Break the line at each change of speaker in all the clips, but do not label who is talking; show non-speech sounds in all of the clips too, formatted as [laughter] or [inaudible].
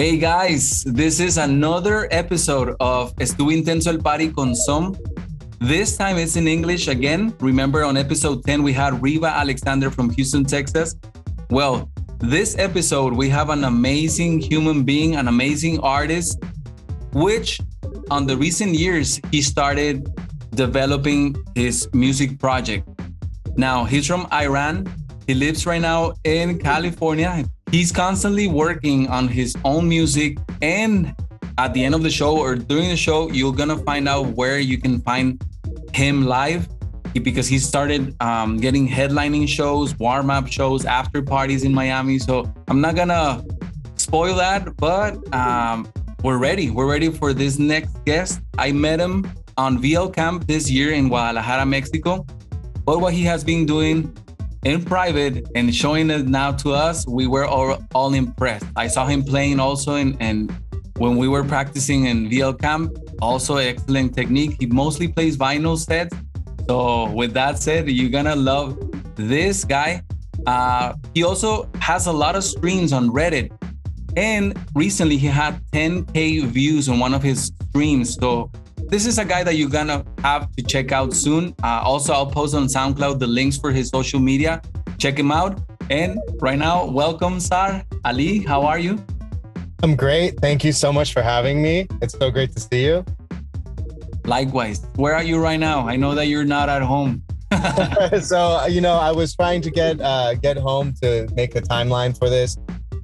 Hey guys, this is another episode of Estuvo Intenso el Party con Som. This time it's in English again. Remember on episode 10 we had Riva Alexander from Houston, Texas. Well, this episode we have an amazing human being, an amazing artist, which on the recent years he started developing his music project. Now he's from Iran. He lives right now in California. He's constantly working on his own music. And at the end of the show or during the show, you're to find out where you can find him live because he started um, getting headlining shows, warm up shows, after parties in Miami. So I'm not to spoil that, but um, we're ready. We're ready for this next guest. I met him on VL Camp this year in Guadalajara, Mexico. But what he has been doing in private and showing it now to us, we were all, all impressed. I saw him playing also in, and when we were practicing in VL Camp, also excellent technique. He mostly plays vinyl sets. So with that said, you're gonna love this guy. Uh, he also has a lot of streams on Reddit. And recently he had 10K views on one of his streams. So this is a guy that you're gonna have to check out soon. Uh, also, I'll post on SoundCloud the links for his social media. Check him out. And right now, welcome, Zar Ali. How are you?
I'm great. Thank you so much for having me. It's so great to see you.
Likewise. Where are you right now? I know that you're not at home. [laughs] [laughs]
so you know, I was trying to get uh, get home to make a timeline for this,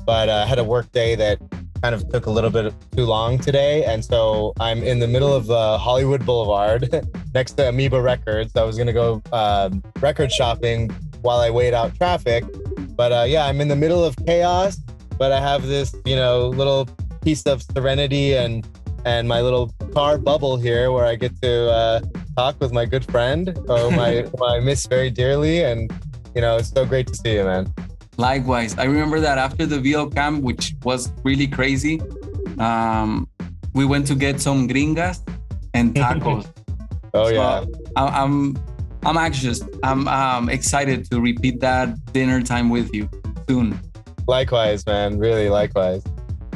but uh, I had a work day that kind of took a little bit too long today. And so I'm in the middle of uh, Hollywood Boulevard [laughs] next to Amoeba Records. I was going to go um, record shopping while I wait out traffic. But uh, yeah, I'm in the middle of chaos, but I have this, you know, little piece of serenity and and my little car bubble here where I get to uh, talk with my good friend, whom I, whom I miss very dearly. And, you know, it's so great to see you, man.
Likewise, I remember that after the VL camp, which was really crazy, um, we went to get some gringas and [laughs] tacos.
oh yeah,
I, I'm I'm anxious. I'm um, excited to repeat that dinner time with you soon.
Likewise, man. Really, likewise.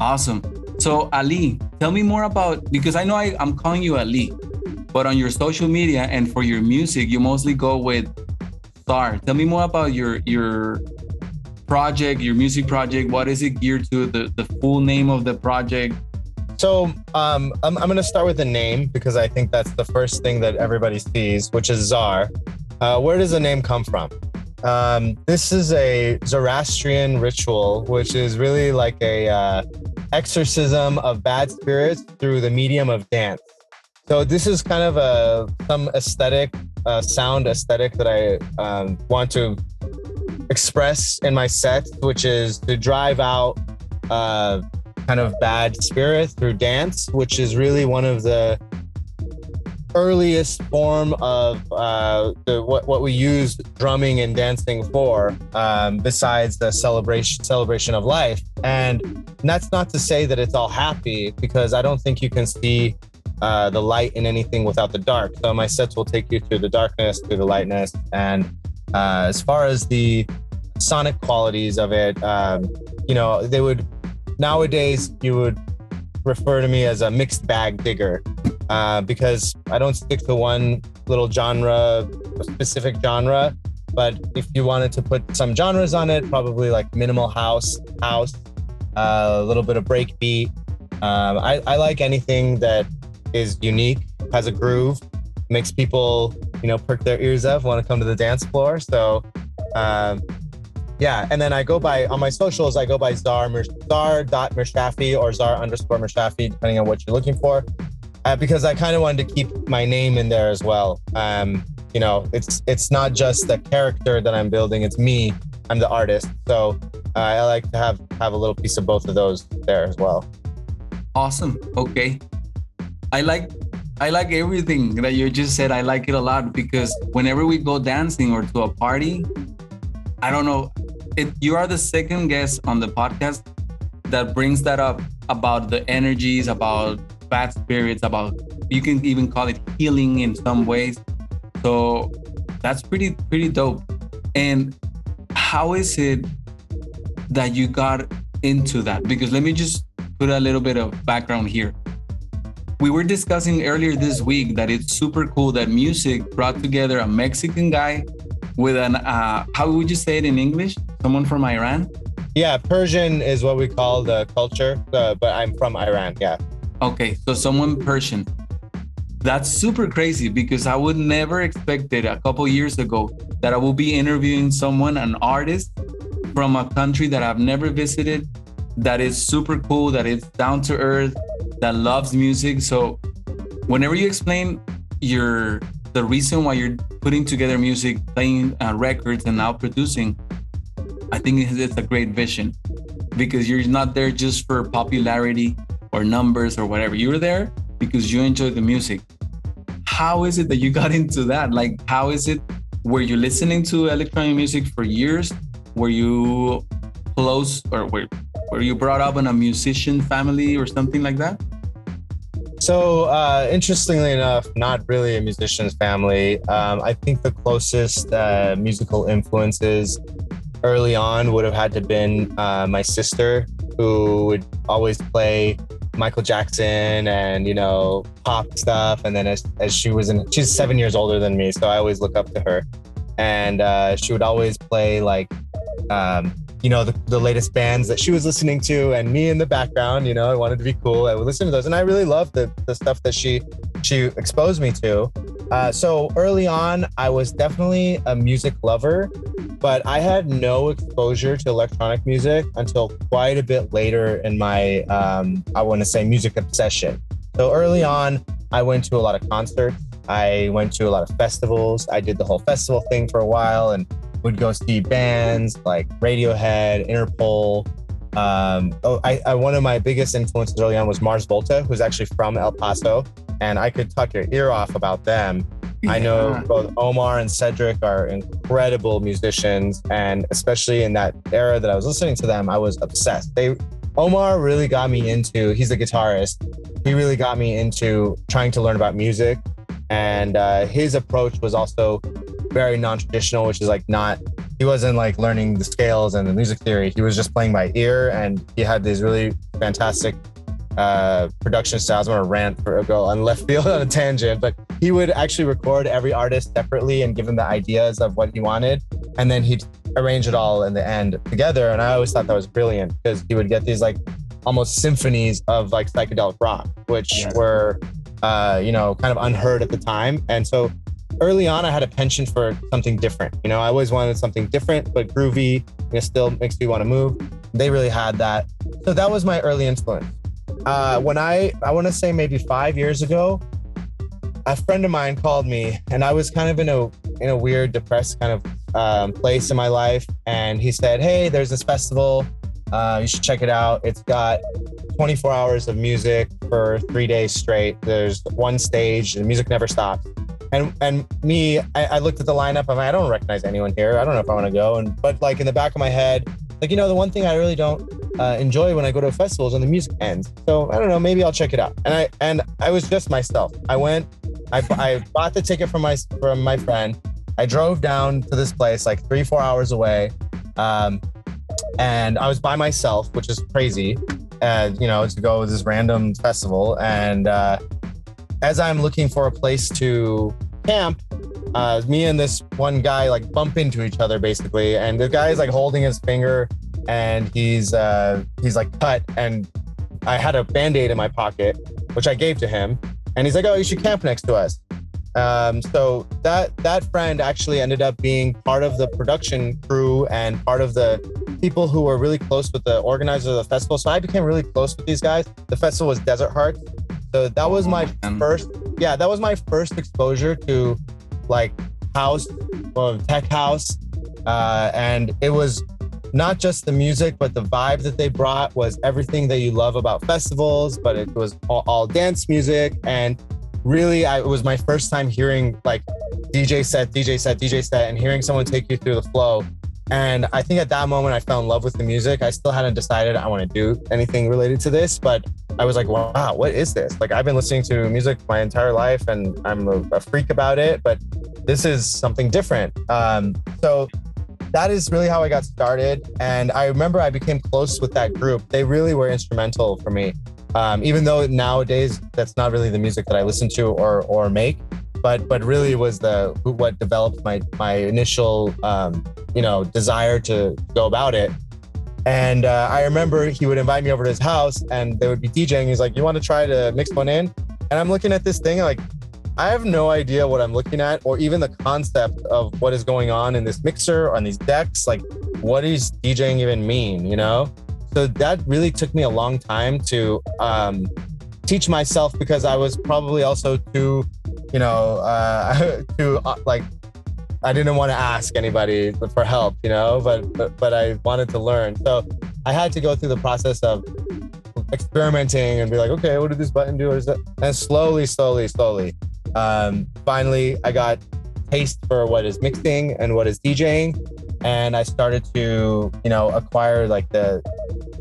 Awesome. So Ali, tell me more about because I know I, I'm calling you Ali, but on your social media and for your music, you mostly go with Zar. Tell me more about your your project, your music project? What is it geared to? The, the full name of the project?
So um, I'm, I'm going to start with the name because I think that's the first thing that everybody sees, which is Zar. Uh, where does the name come from? Um, this is a Zoroastrian ritual, which is really like a uh, exorcism of bad spirits through the medium of dance. So this is kind of a some aesthetic, uh, sound aesthetic that I um, want to express in my set, which is to drive out uh, kind of bad spirit through dance, which is really one of the earliest form of uh, the, what, what we use drumming and dancing for, um, besides the celebration celebration of life. And that's not to say that it's all happy, because I don't think you can see uh, the light in anything without the dark. So my sets will take you through the darkness, through the lightness, and uh, as far as the sonic qualities of it, um, you know, they would nowadays you would refer to me as a mixed bag digger uh, because I don't stick to one little genre, specific genre. But if you wanted to put some genres on it, probably like minimal house, house, uh, a little bit of breakbeat. Um, I, I like anything that is unique, has a groove, makes people, you know, perk their ears up, want to come to the dance floor. So, um, yeah. And then I go by on my socials, I go by Zar, Mirshafiee or Zar underscore Mirshafiee, depending on what you're looking for. Uh, because I kind of wanted to keep my name in there as well. Um, you know, it's it's not just the character that I'm building; it's me. I'm the artist. So uh, I like to have have a little piece of both of those there as well.
Awesome. Okay. I like I like everything that you just said. I like it a lot because whenever we go dancing or to a party, I don't know. It, you are the second guest on the podcast that brings that up about the energies, about bad spirits, about you can even call it healing in some ways. So that's pretty pretty dope. And how is it that you got into that? Because let me just put a little bit of background here. We were discussing earlier this week that it's super cool that music brought together a Mexican guy with an uh, how would you say it in English? Someone from Iran?
Yeah, Persian is what we call the culture, uh, but I'm from Iran. Yeah.
Okay, so someone Persian. That's super crazy because I would never expect it a couple years ago that I will be interviewing someone, an artist from a country that I've never visited, that is super cool, that is down to earth, that loves music. So whenever you explain your the reason why you're putting together music, playing uh, records, and now producing, I think it's a great vision because you're not there just for popularity or numbers or whatever. You're there because you enjoy the music. How is it that you [laughs] got into that? Like, how is it? Were you listening to electronic music for years? Were you close or were, were you brought up in a musician family or something like that?
So, uh, interestingly enough, not really a musician's family. Um, I think the closest uh, musical influences early on would have had to been uh, my sister, who would always play Michael Jackson and you know pop stuff. And then as, as she was in, she's seven years older than me, so I always look up to her. And uh, she would always play like um, you know, the, the latest bands that she was listening to and me in the background, you know, I wanted to be cool. I would listen to those. And I really loved the, the stuff that she, she exposed me to. Uh, so early on, I was definitely a music lover, but I had no exposure to electronic music until quite a bit later in my, um, I want to say, music obsession. So early on, I went to a lot of concerts. I went to a lot of festivals. I did the whole festival thing for a while and would go see bands like Radiohead, Interpol. Um, oh, I, I, one of my biggest influences early on was Mars Volta, who's actually from El Paso, and I could talk your ear off about them. Yeah. I know both Omar and Cedric are incredible musicians, and especially in that era that I was listening to them, I was obsessed. They Omar really got me into. He's a guitarist. He really got me into trying to learn about music, and uh, his approach was also very non-traditional, which is like not he wasn't like learning the scales and the music theory. He was just playing by ear, and he had these really fantastic uh, production styles. I'm gonna rant for a go on left [laughs] field on a tangent, but he would actually record every artist separately and give them the ideas of what he wanted, and then he'd arrange it all in the end together. And I always thought that was brilliant because he would get these like almost symphonies of like psychedelic rock, which yes. were uh, you know kind of unheard at the time, and so early on, I had a penchant for something different. You know, I always wanted something different, but groovy, it still makes me want to move. They really had that. So that was my early influence. Uh, when I, I want to say maybe five years ago, a friend of mine called me and I was kind of in a, in a weird, depressed kind of um, place in my life. And he said, Hey, there's this festival. Uh, you should check it out. It's got 24 hours of music for three days straight. There's one stage, and the music never stops and and me, I, I, looked at the lineup. I'm like, I don't recognize anyone here. I don't know if I want to go. And but like in the back of my head, like you know, the one thing I really don't uh, enjoy when I go to festivals when the music ends. So I don't know. Maybe I'll check it out. And I and I was just myself. I went. I, I bought the ticket from my from my friend. I drove down to this place like three four hours away, um, and I was by myself, which is crazy. Uh, you know, to go to this random festival and. Uh, as I'm looking for a place to camp, uh, me and this one guy like bump into each other basically, and the guy is like holding his finger, and he's uh, he's like cut, and I had a band aid in my pocket, which I gave to him, and he's like, "Oh, you should camp next to us." Um, so that that friend actually ended up being part of the production crew and part of the people who were really close with the organizer of the festival. So I became really close with these guys. The festival was Desert Hearts, so that was my first, yeah, that was my first exposure to like house, or tech house, uh, and it was not just the music, but the vibe that they brought was everything that you love about festivals, but it was all, all dance music. And really, I, it was my first time hearing like DJ set, DJ set, DJ set, and hearing someone take you through the flow. And I think at that moment, I fell in love with the music. I still hadn't decided I want to do anything related to this, but I was like, wow, what is this? Like, I've been listening to music my entire life and I'm a, a freak about it, but this is something different. Um, so that is really how I got started. And I remember I became close with that group. They really were instrumental for me. Um, even though nowadays that's not really the music that I listen to or or make, but but really was the what developed my my initial um, you know desire to go about it. And uh, I remember he would invite me over to his house, and they would be DJing. He's like, "You want to try to mix one in?" And I'm looking at this thing like, I have no idea what I'm looking at, or even the concept of what is going on in this mixer on these decks. Like, what does DJing even mean? You know? So that really took me a long time to um, teach myself because I was probably also too, you know, uh, [laughs] too uh, like I didn't want to ask anybody for help, you know, but, but but I wanted to learn. So I had to go through the process of experimenting and be like, okay, what did this button do? What is that? And slowly, slowly, slowly, um, finally, I got taste for what is mixing and what is DJing, and I started to, you know, acquire like the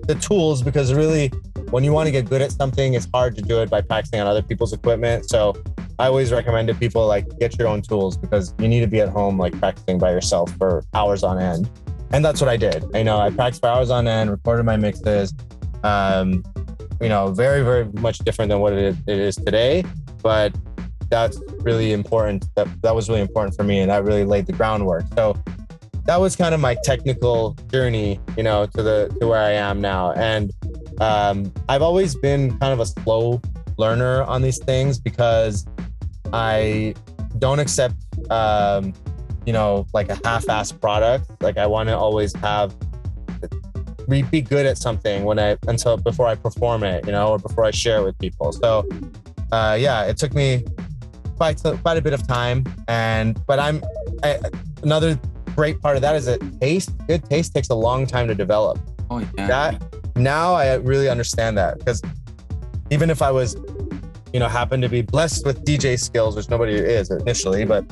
the tools because really, when you want to get good at something, it's hard to do it by practicing on other people's equipment. So I always recommend to people like get your own tools because you need to be at home like practicing by yourself for hours on end. And that's what I did. You know, I practiced for hours on end, recorded my mixes. Um, you know, very, very much different than what it is today. But that's really important. That that was really important for me, and that really laid the groundwork. So that was kind of my technical journey, you know, to the to where I am now. And um, I've always been kind of a slow learner on these things because I don't accept, um, you know, like a half-assed product. Like I want to always have be good at something when I until before I perform it, you know, or before I share it with people. So, uh, yeah, it took me quite a, quite a bit of time, and but I'm I, another great part of that is that taste. Good taste takes a long time to develop.
Oh yeah.
That now I really understand that because even if I was, you know, happen to be blessed with DJ skills, which nobody is initially, but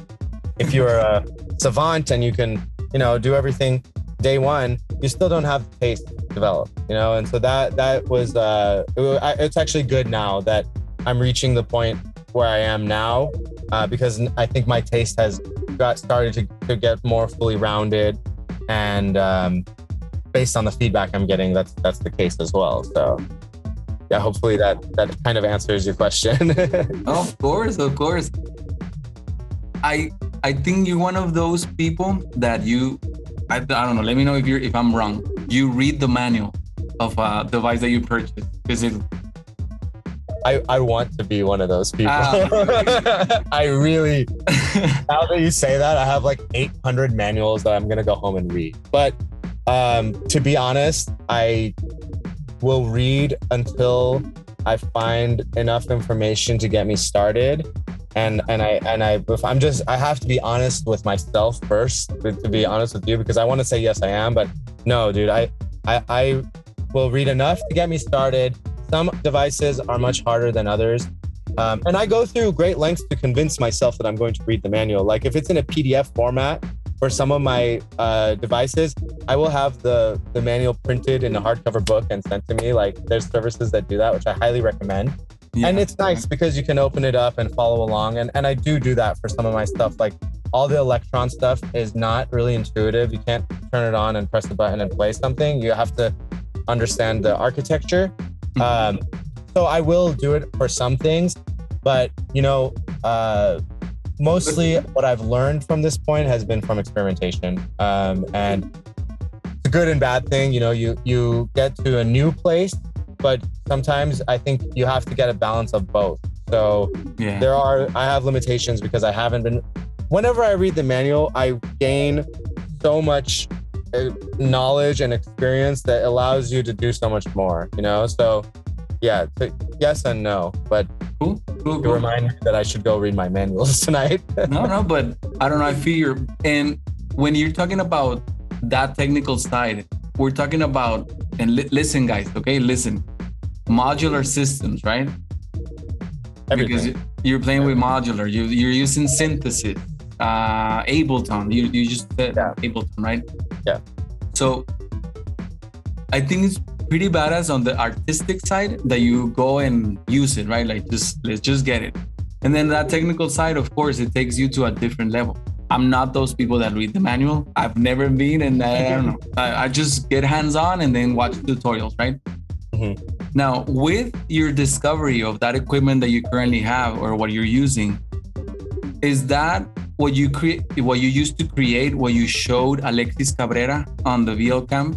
if you're a savant and you can, you know, do everything day one, you still don't have the taste developed, you know, and so that that was uh, it, it's actually good now that I'm reaching the point where I am now uh, because I think my taste has got started to, to get more fully rounded, and um, based on the feedback I'm getting, that's that's the case as well. So yeah, hopefully that that kind of answers your question. [laughs]
of course, of course. I I think you're one of those people that you I, I don't know. Let me know if you're if I'm wrong. You read the manual of a device that you purchased. Is it?
I, I want to be one of those people. Ah. [laughs] I really, [laughs] now that you say that, I have like 800 manuals that I'm going to go home and read. But um, to be honest, I will read until I find enough information to get me started and and I and I if I'm just I have to be honest with myself first to be honest with you because I want to say yes I am but no dude I I, I will read enough to get me started. Some devices are much harder than others. Um, and I go through great lengths to convince myself that I'm going to read the manual. Like if it's in a PDF format for some of my uh, devices, I will have the the manual printed in a hardcover book and sent to me. Like there's services that do that, which I highly recommend. Yeah. And it's nice because you can open it up and follow along. And, and I do do that for some of my stuff. Like all the Elektron stuff is not really intuitive. You can't turn it on and press the button and play something. You have to understand the architecture. Mm-hmm. Um, so I will do it for some things, but you know, uh, mostly what I've learned from this point has been from experimentation. Um, and it's a good and bad thing. You know, you you get to a new place but sometimes I think you have to get a balance of both. So yeah. there are I have limitations because I haven't been whenever I read the manual, I gain so much uh, knowledge and experience that allows you to do so much more, you know? So yeah, yes and no, but cool, cool, cool. remind me that I should go read my manuals [laughs] tonight.
no, no, but I don't know. I feel you're, and when you're talking about that technical side, we're talking about, and li- listen, guys, okay, listen, modular systems, right?
Everything.
Because you're playing with modular, you, you're using synthesis, uh, Ableton. You, you just said
Yeah.
Ableton, right?
Yeah.
So I think it's pretty badass on the artistic side that you go and use it, right? Like just let's just get it. And then that technical side, of course, it takes you to a different level. I'm not those people that read the manual. I've never been, and I, I don't know. I, I just get hands on and then watch tutorials, right?
Mhm.
Now, with your discovery of that equipment that you currently have or what you're using, is that what you create, what you used to create, what you showed Alexis Cabrera on the VL Camp?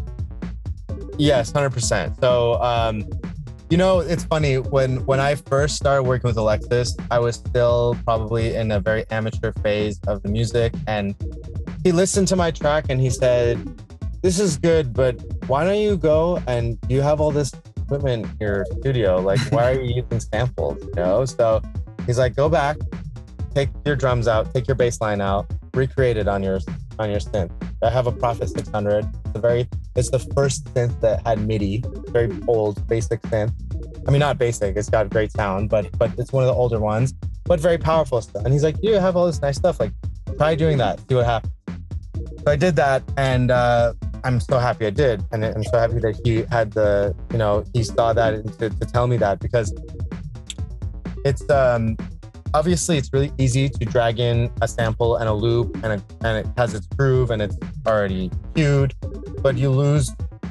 Yes, hundred percent. So, um, you know, it's funny when when I first started working with Alexis, I was still probably in a very amateur phase of the music, and he listened to my track and he said, "This is good, but why don't you go and you have all this equipment in your studio? Like, why are you [laughs] using samples? You know?" So he's like, "Go back, take your drums out, take your bass line out, recreate it on your on your synth." I have a Prophet 600. It's a very it's the first synth that had MIDI, very old, basic synth. I mean, not basic. It's got great sound, but but it's one of the older ones, but very powerful stuff. And he's like, "You have all this nice stuff. Like, try doing that. See what happens." So I did that, and uh, I'm so happy I did, and I'm so happy that he had the, you know, he saw that and to, to tell me that because it's um obviously it's really easy to drag in a sample and a loop and, a, and it has its groove and it's already cued but you lose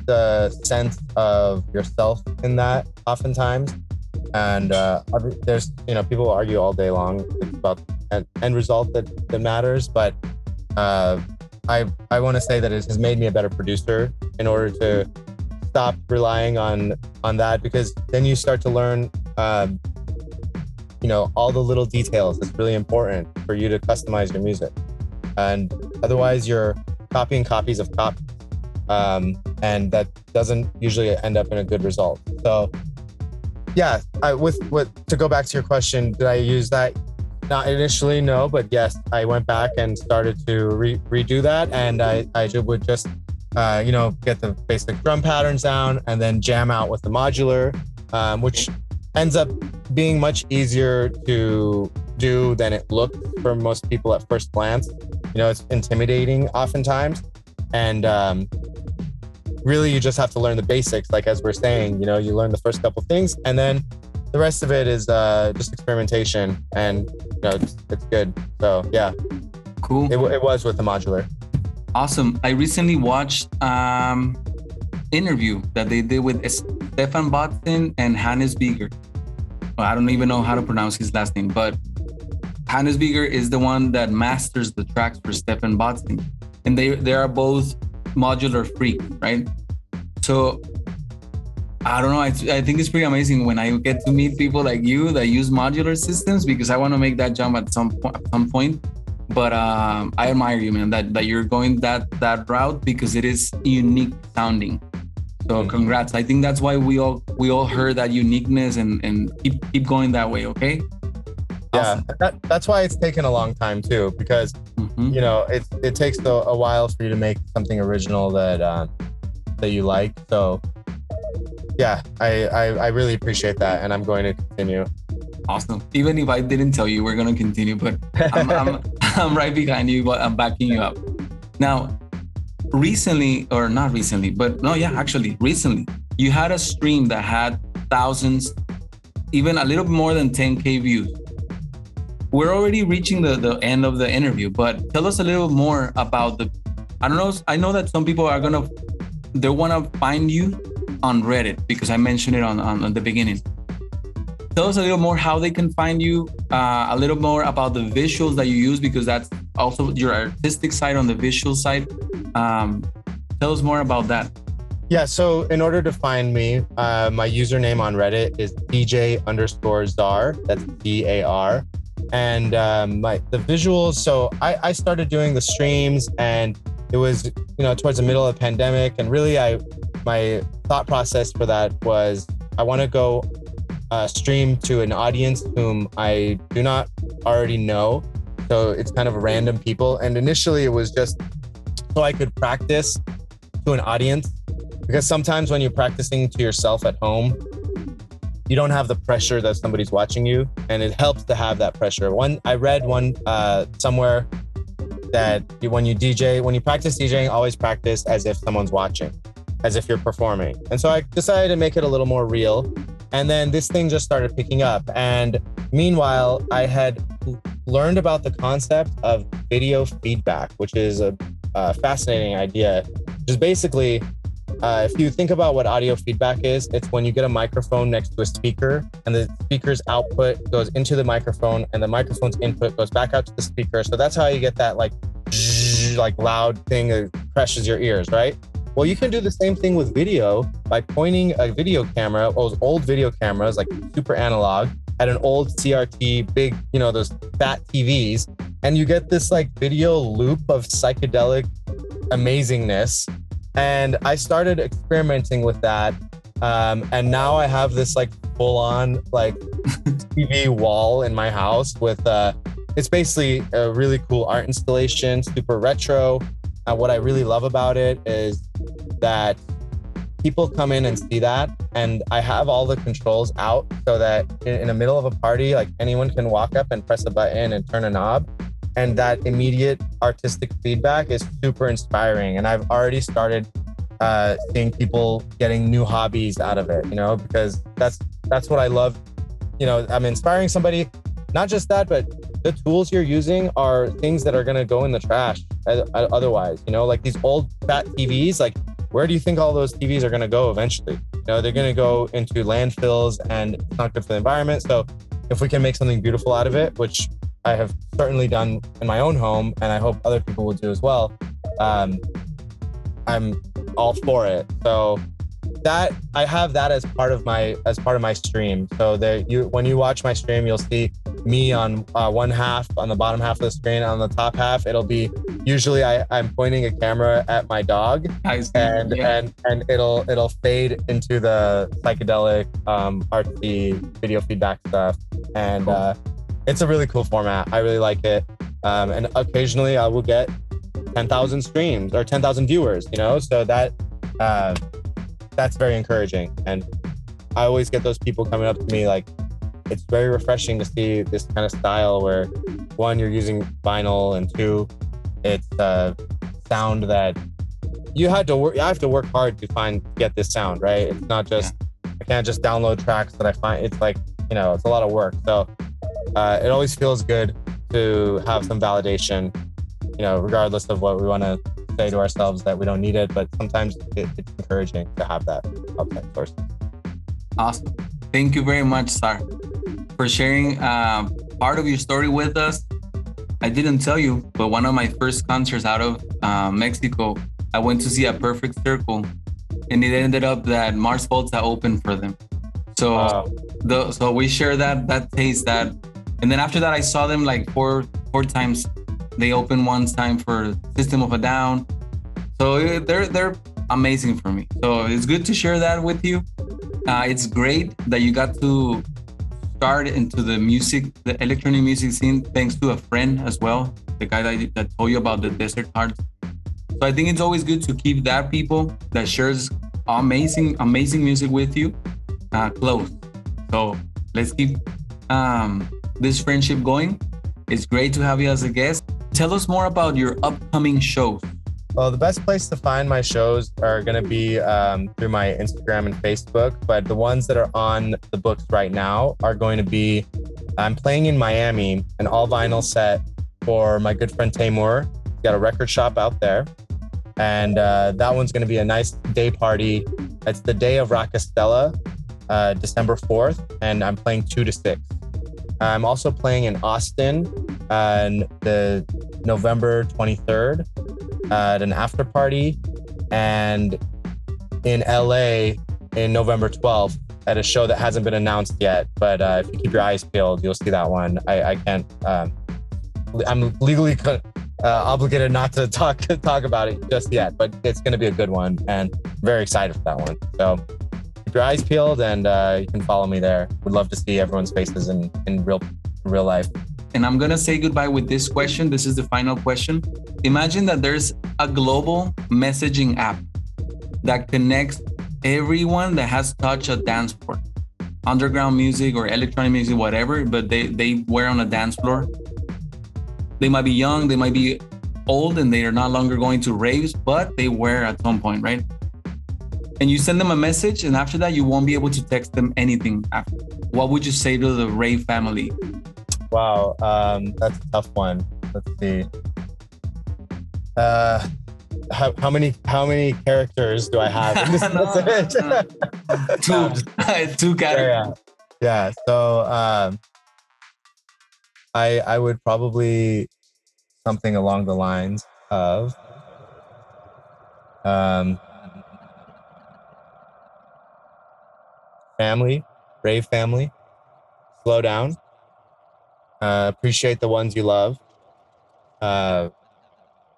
the sense of yourself in that oftentimes. And uh, there's you know people argue all day long about an end result that, that matters but uh, i i want to say that it has made me a better producer in order to stop relying on on that because then you start to learn um, you know all the little details it's really important for you to customize your music. And otherwise you're copying copies of copies um, and that doesn't usually end up in a good result. So yeah I, with with to go back to your question did i use that? Not initially no but yes i went back and started to re- redo that and i i would just uh, you know get the basic drum patterns down and then jam out with the modular um, which ends up being much easier to do than it looks for most people at first glance. You know, it's intimidating oftentimes. And um, really, you just have to learn the basics. Like, as we're saying, you know, you learn the first couple things, and then the rest of it is uh, just experimentation. And, you know, it's, it's good. So, yeah,
Cool.
it, it was with the modular.
Awesome. I recently watched um interview that they did with Stephan Bodzin and Hannes Bieger. I don't even know how to pronounce his last name, but Hannes Bieger is the one that masters the tracks for Stephan Bodzin. And they they are both modular freak, right? So I don't know. I, I think it's pretty amazing when I get to meet people like you that use modular systems because I want to make that jump at some po- at some point but um, I admire you, man, that that you're going that that route because it is unique sounding. So congrats. I think that's why we all we all heard that uniqueness and and keep keep going that way. Okay.
Yeah, that, that's why it's taken a long time too, because
Mhm.
you know it it takes a, a while for you to make something original that uh, that you like. So yeah, I, I I really appreciate that, and I'm going to continue.
Awesome. Even if I didn't tell you, we're gonna continue, but I'm, I'm, [laughs] [laughs] I'm right behind you, but I'm backing you up. Now, recently, or not recently, but no, yeah, actually, recently, you had a stream that had thousands, even a little more than 10K views. We're already reaching the, the end of the interview, but tell us a little more about the. I don't know. I know that some people are gonna, they wanna find you on Reddit because I mentioned it on, on, on the beginning tell us a little more how they can find you uh, a little more about the visuals that you use because that's also your artistic side on the visual side um, tell us more about that
Yeah. So in order to find me, uh, my username on Reddit is DJ underscore zar. That's D A R. And um, my the visuals. So I, I started doing the streams, and it was you know towards the middle of the pandemic, and really I my thought process for that was I want to go uh, stream to an audience whom I do not already know. So it's kind of random people. And initially it was just so I could practice to an audience because sometimes when you're practicing to yourself at home, you don't have the pressure that somebody's watching you, and it helps to have that pressure. One, I read one uh, somewhere that when you DJ, when you practice DJing, always practice as if someone's watching, as if you're performing. And so I decided to make it a little more real. And then this thing just started picking up. And meanwhile, I had learned about the concept of video feedback, which is a, a fascinating idea. Just basically, uh, if you think about what audio feedback is, it's when you get a microphone next to a speaker and the speaker's output goes into the microphone and the microphone's input goes back out to the speaker. So that's how you get that like, like loud thing that crushes your ears, right? Well, you can do the same thing with video by pointing a video camera, those old video cameras, like super analog, at an old CRT, big, you know, those fat TVs, and you get this like video loop of psychedelic amazingness. And I started experimenting with that. Um, and now I have this like full on like [laughs] TV wall in my house with, uh, it's basically a really cool art installation, super retro. Uh, what I really love about it is that people come in and see that and i have all the controls out so that in, in, the middle of a party like anyone can walk up and press a button and turn a knob and that immediate artistic feedback is super inspiring and i've already started uh, seeing people getting new hobbies out of it you know because that's that's what i love. You know i'm inspiring somebody not just that but the tools you're using are things that are going to go in the trash uh, otherwise you know like these old fat tvs like where do you think all those TVs are going to go eventually? You know, they're going to go into landfills and it's not good for the environment. So if we can make something beautiful out of it, which I have certainly done in my own home, and I hope other people will do as well, um, I'm all for it. So that I have that as part of my as part of my stream. So that you when you watch my stream, you'll see me on uh, one half on the bottom half of the screen. On the top half, it'll be usually I, I'm pointing a camera at my dog, and yeah. and and it'll it'll fade into the psychedelic um, artsy video feedback stuff, and cool. uh, it's a really cool format. I really like it, um, and occasionally I will get ten thousand streams or ten thousand viewers. You know, so that. Uh, that's very encouraging. And I always get those people coming up to me like, it's very refreshing to see this kind of style where one, you're using vinyl, and two, it's a sound that you had to work. I have to work hard to find get this sound right. It's not just yeah. I can't just download tracks that I find. It's like you know, it's a lot of work. So uh, it always feels good to have some validation. You know, regardless of what we want to say to ourselves that we don't need it, but sometimes it, it's encouraging to have that outside source.
Awesome. Thank you very much, Zar, for sharing uh, part of your story with us. I didn't tell you, but one of my first concerts out of uh, Mexico, I went to see a Perfect Circle, and it ended up that Mars Volta opened for them. So, wow. the so we share that that taste that, and then after that, I saw them like four four times they open one time for System of a Down. So they're they're amazing for me. So it's good to share that with you. Uh, it's great that you got to start into the music, the electronic music scene, thanks to a friend as well, the guy that, that told you about the Desert Hearts. So I think it's always good to keep that people that shares amazing, amazing music with you uh, close. So let's keep um, this friendship going. It's great to have you as a guest. Tell us more about your upcoming shows.
Well, the best place to find my shows are going to be um, through my Instagram and Facebook. But the ones that are on the books right now are going to be I'm playing in Miami, an all vinyl set for my good friend Taymor. He's got a record shop out there. And uh, that one's going to be a nice day party. It's the day of Rakastella, uh, December 4th, and I'm playing 2 to 6. I'm also playing in Austin on the November 23rd at an after party, and in LA in November 12th at a show that hasn't been announced yet. But uh, if you keep your eyes peeled, you'll see that one. I, I can't. Um, I'm legally uh, obligated not to talk [laughs] talk about it just yet, but it's going to be a good one, and very excited for that one. So keep your eyes peeled, and uh, you can follow me there. Would love to see everyone's faces in in real real life.
And I'm gonna say goodbye with this question. This is the final question. Imagine that there's a global messaging app that connects everyone that has touched a dance floor, underground music or electronic music, whatever. But they they wear on a dance floor. They might be young, they might be old, and they are not longer going to raves, but they wear at some point, right? And you send them a message, and after that, you won't be able to text them anything after. What would you say to the rave family?
Wow, um, that's a tough one. Let's see. Uh, how, how many how many characters do I have in this [laughs]
No, no. [laughs] two,
No, just- [laughs]
two categories.
yeah, yeah. So um, I I would probably something along the lines of um, family, brave family, slow down, uh, appreciate the ones you love. Uh,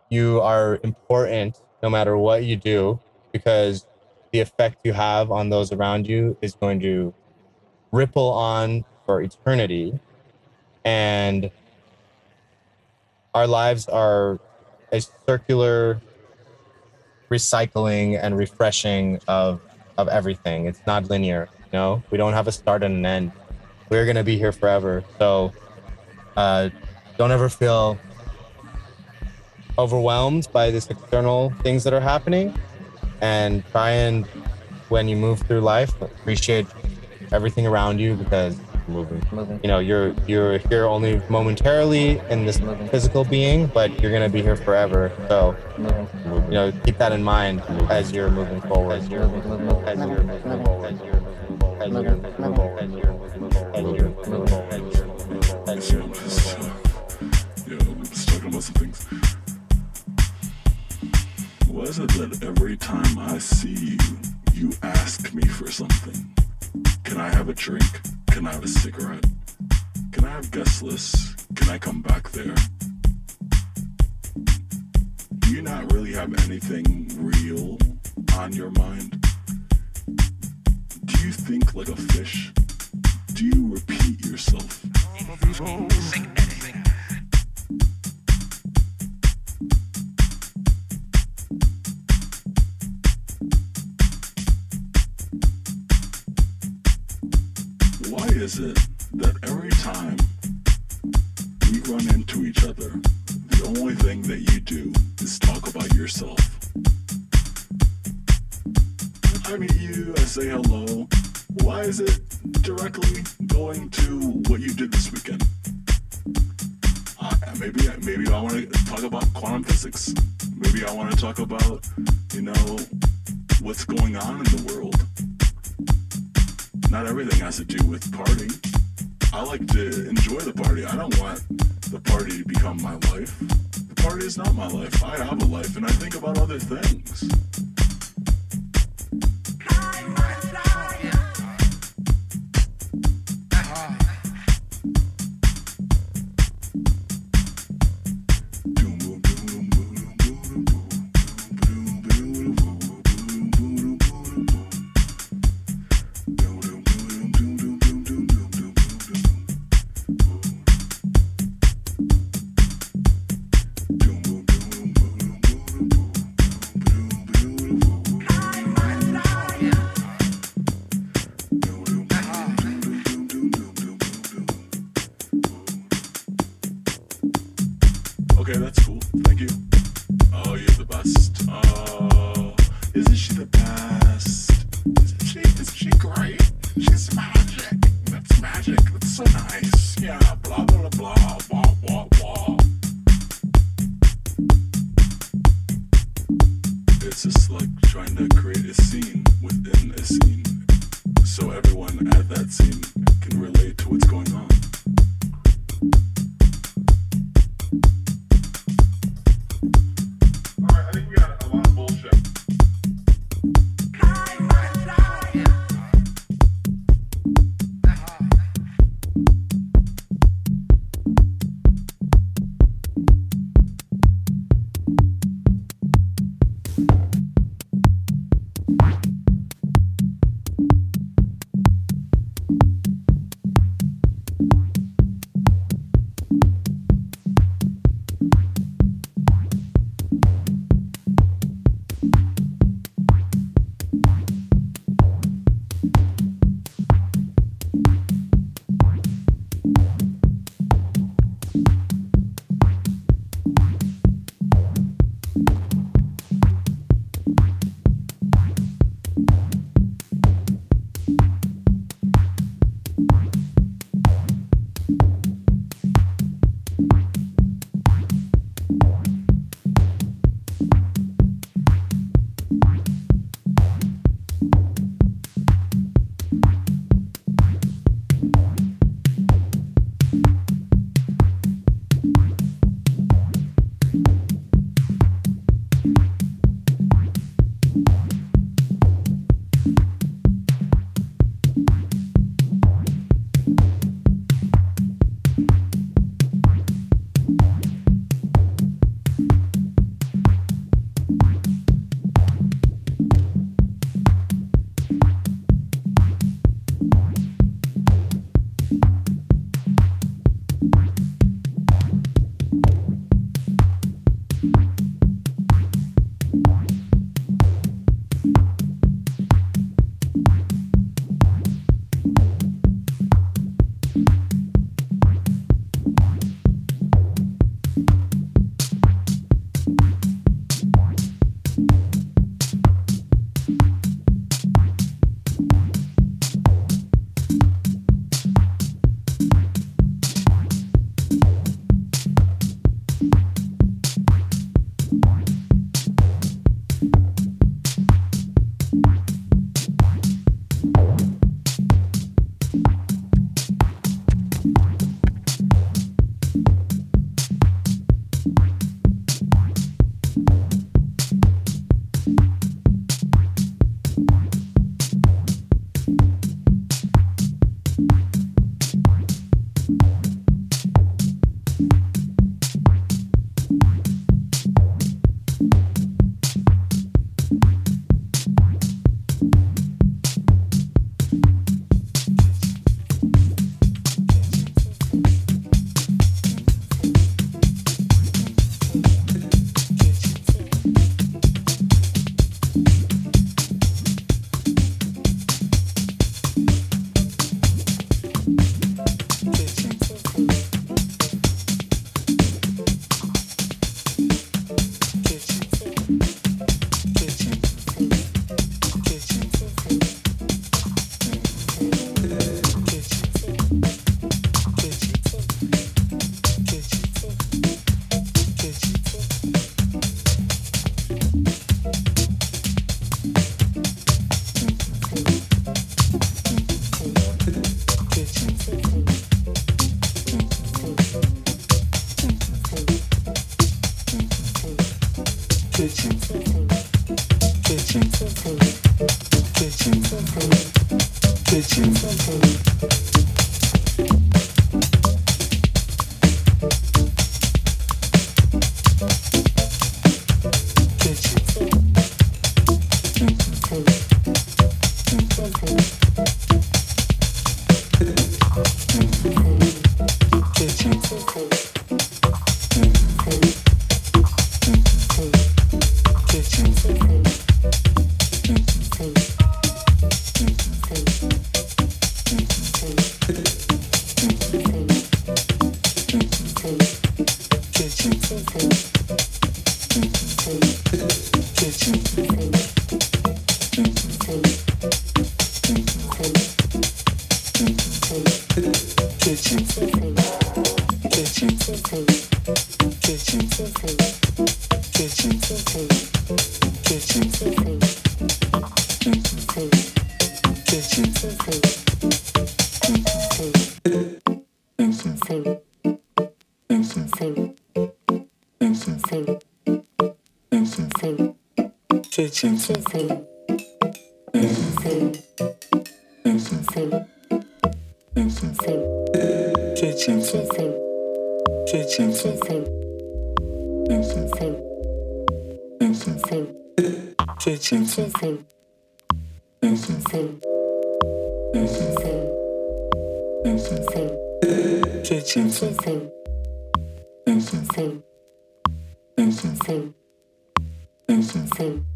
you are important no matter what you do because the effect you have on those around you is going to ripple on for eternity. And our lives are a circular recycling and refreshing of of everything. It's not linear, you know. We don't have a start and an end. We're gonna be here forever. So uh, don't ever feel overwhelmed by these external things that are happening. And try and when you move through life appreciate everything around you because moving. You know you're you're here only momentarily in this physical being but you're going to be here forever. So you know keep that in mind as you're moving forward. As you're moving forward. As you're moving forward. As you're moving forward. As you're moving forward. As you're moving forward
Why is it that every time I see you, you ask me for something? Can I have a drink? Can I have a cigarette? Can I have guest lists? Can I come back there? Do you not really have anything real on your mind? Do you think like a fish? Do you repeat yourself? Why is it that every time we run into each other, the only thing that you do is talk about yourself? I meet you, I say hello. Why is it directly going to what you did this weekend? Uh, maybe, maybe I want to talk about quantum physics. Maybe I want to talk about, you know, what's going on in the world. Not everything has to do with partying. I like to enjoy the party. I don't want the party to become my life. The party is not my life. I have a life and I think about other things. Kitchen.